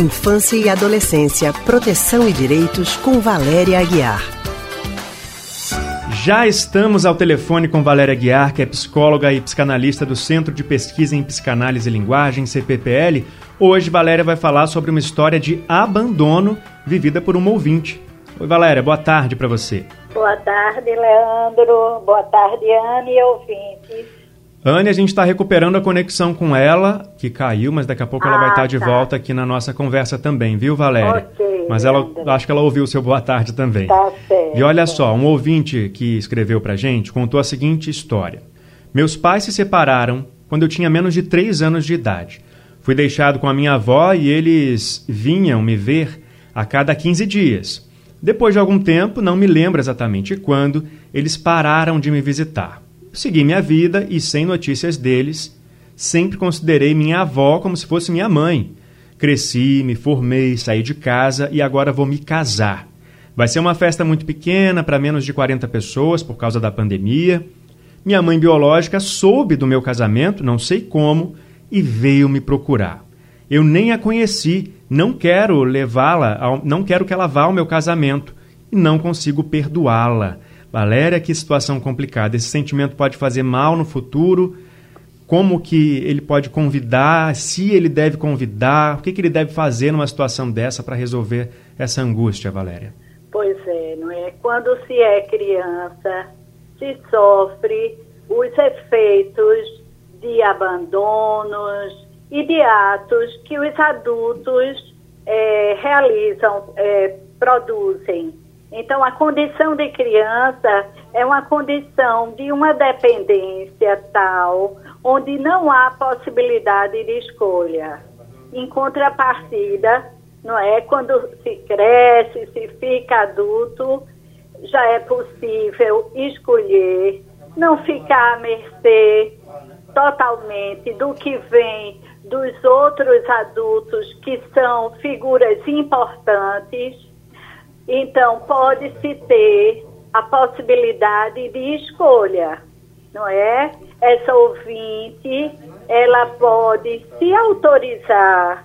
Infância e Adolescência, Proteção e Direitos, com Valéria Aguiar. Já estamos ao telefone com Valéria Aguiar, que é psicóloga e psicanalista do Centro de Pesquisa em Psicanálise e Linguagem, CPPL. Hoje, Valéria vai falar sobre uma história de abandono vivida por uma ouvinte. Oi, Valéria, boa tarde para você. Boa tarde, Leandro. Boa tarde, Anne e ouvintes. Anne, a gente está recuperando a conexão com ela, que caiu, mas daqui a pouco ah, ela vai estar tá de tá. volta aqui na nossa conversa também, viu, Valéria? Ok. Mas ela, acho que ela ouviu o seu boa tarde também. Tá certo. E olha só, um ouvinte que escreveu pra gente contou a seguinte história. Meus pais se separaram quando eu tinha menos de 3 anos de idade. Fui deixado com a minha avó e eles vinham me ver a cada 15 dias. Depois de algum tempo, não me lembro exatamente quando, eles pararam de me visitar. Segui minha vida e, sem notícias deles, sempre considerei minha avó como se fosse minha mãe. Cresci, me formei, saí de casa e agora vou me casar. Vai ser uma festa muito pequena, para menos de 40 pessoas, por causa da pandemia. Minha mãe biológica soube do meu casamento, não sei como, e veio me procurar. Eu nem a conheci, não quero levá-la, não quero que ela vá ao meu casamento e não consigo perdoá-la. Valéria, que situação complicada. Esse sentimento pode fazer mal no futuro. Como que ele pode convidar, se ele deve convidar, o que, que ele deve fazer numa situação dessa para resolver essa angústia, Valéria? Pois é, não é? Quando se é criança, se sofre os efeitos de abandonos e de atos que os adultos é, realizam, é, produzem então, a condição de criança é uma condição de uma dependência tal, onde não há possibilidade de escolha. Em contrapartida, não é? Quando se cresce, se fica adulto, já é possível escolher, não ficar à mercê totalmente do que vem dos outros adultos que são figuras importantes então, pode-se ter a possibilidade de escolha, não é? Essa ouvinte, ela pode se autorizar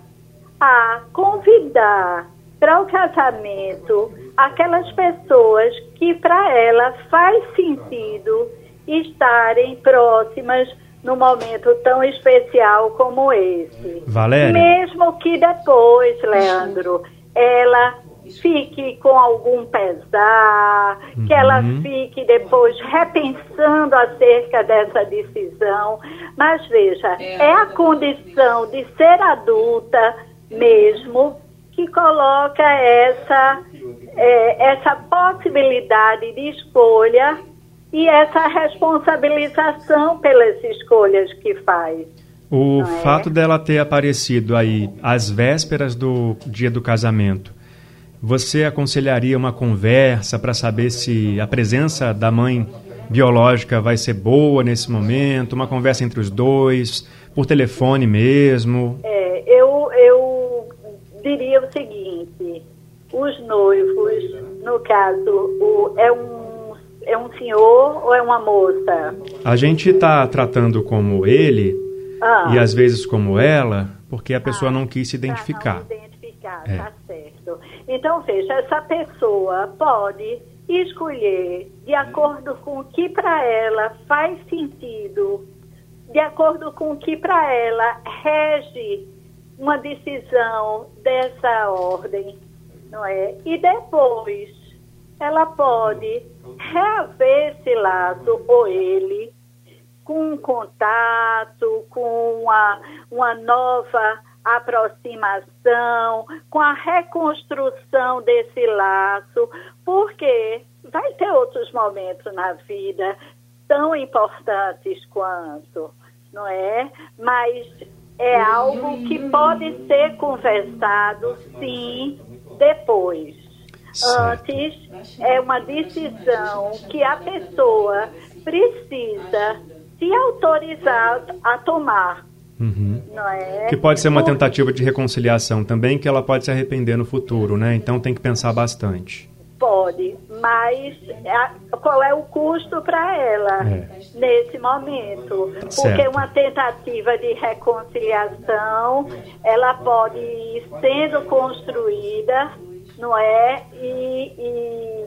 a convidar para o casamento aquelas pessoas que para ela faz sentido estarem próximas num momento tão especial como esse. Valéria. Mesmo que depois, Leandro, ela fique com algum pesar, uhum. que ela uhum. fique depois repensando acerca dessa decisão. Mas veja, é, é a condição de ser adulta mesmo que coloca essa, é, essa possibilidade de escolha e essa responsabilização pelas escolhas que faz. O é? fato dela ter aparecido aí às vésperas do dia do casamento você aconselharia uma conversa para saber se a presença da mãe biológica vai ser boa nesse momento? Uma conversa entre os dois, por telefone mesmo? É, eu, eu diria o seguinte: os noivos, no caso, o, é um é um senhor ou é uma moça? A gente está tratando como ele ah. e às vezes como ela, porque a pessoa ah, não quis se identificar. Não identificar, é. tá certo. Então, veja, essa pessoa pode escolher de acordo com o que para ela faz sentido, de acordo com o que para ela rege uma decisão dessa ordem, não é? E depois ela pode reaver esse laço ou ele com um contato, com uma, uma nova aproximação, com a reconstrução desse laço, porque vai ter outros momentos na vida tão importantes quanto, não é? Mas é algo que pode ser conversado, sim, depois. Antes, é uma decisão que a pessoa precisa se autorizar a tomar. Uhum. É? Que pode ser uma tentativa de reconciliação também, que ela pode se arrepender no futuro, né? Então tem que pensar bastante. pode, mas a, qual é o custo para ela É. nesse momento? Porque Certo. uma tentativa de reconciliação, ela pode ir sendo construída, não é? E, e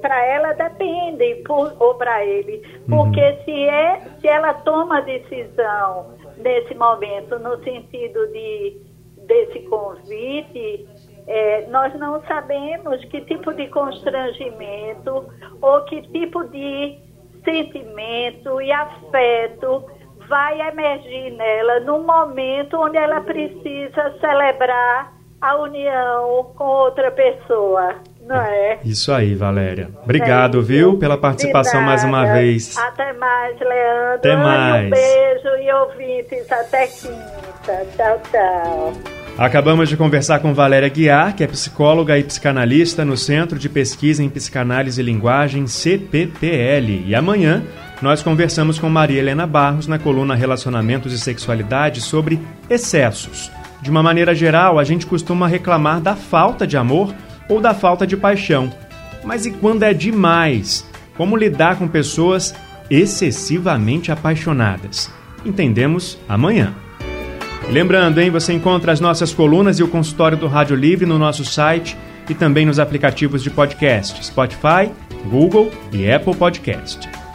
para ela depende, por- ou para ele, porque se, é, se ela toma decisão nesse momento, no sentido de desse convite, é, nós não sabemos que tipo de constrangimento ou que tipo de sentimento e afeto vai emergir nela no momento onde ela precisa celebrar a união com outra pessoa, não é? Isso aí, Valéria. Obrigado, É viu, pela participação mais uma vez. Até mais, Leandro. Até mais. Um beijo e ouvintes. Até quinta. Tchau, tchau. Acabamos de conversar com Valéria Guiar, que é psicóloga e psicanalista no Centro de Pesquisa em Psicanálise e Linguagem, CPPL. E amanhã nós conversamos com Maria Helena Barros na coluna Relacionamentos e Sexualidade sobre excessos. De uma maneira geral, a gente costuma reclamar da falta de amor ou da falta de paixão. Mas e quando é demais? Como lidar com pessoas excessivamente apaixonadas? Entendemos amanhã. Lembrando, hein, você encontra as nossas colunas e o consultório do Rádio Livre no nosso site e também nos aplicativos de podcast Spotify, Google e Apple Podcast.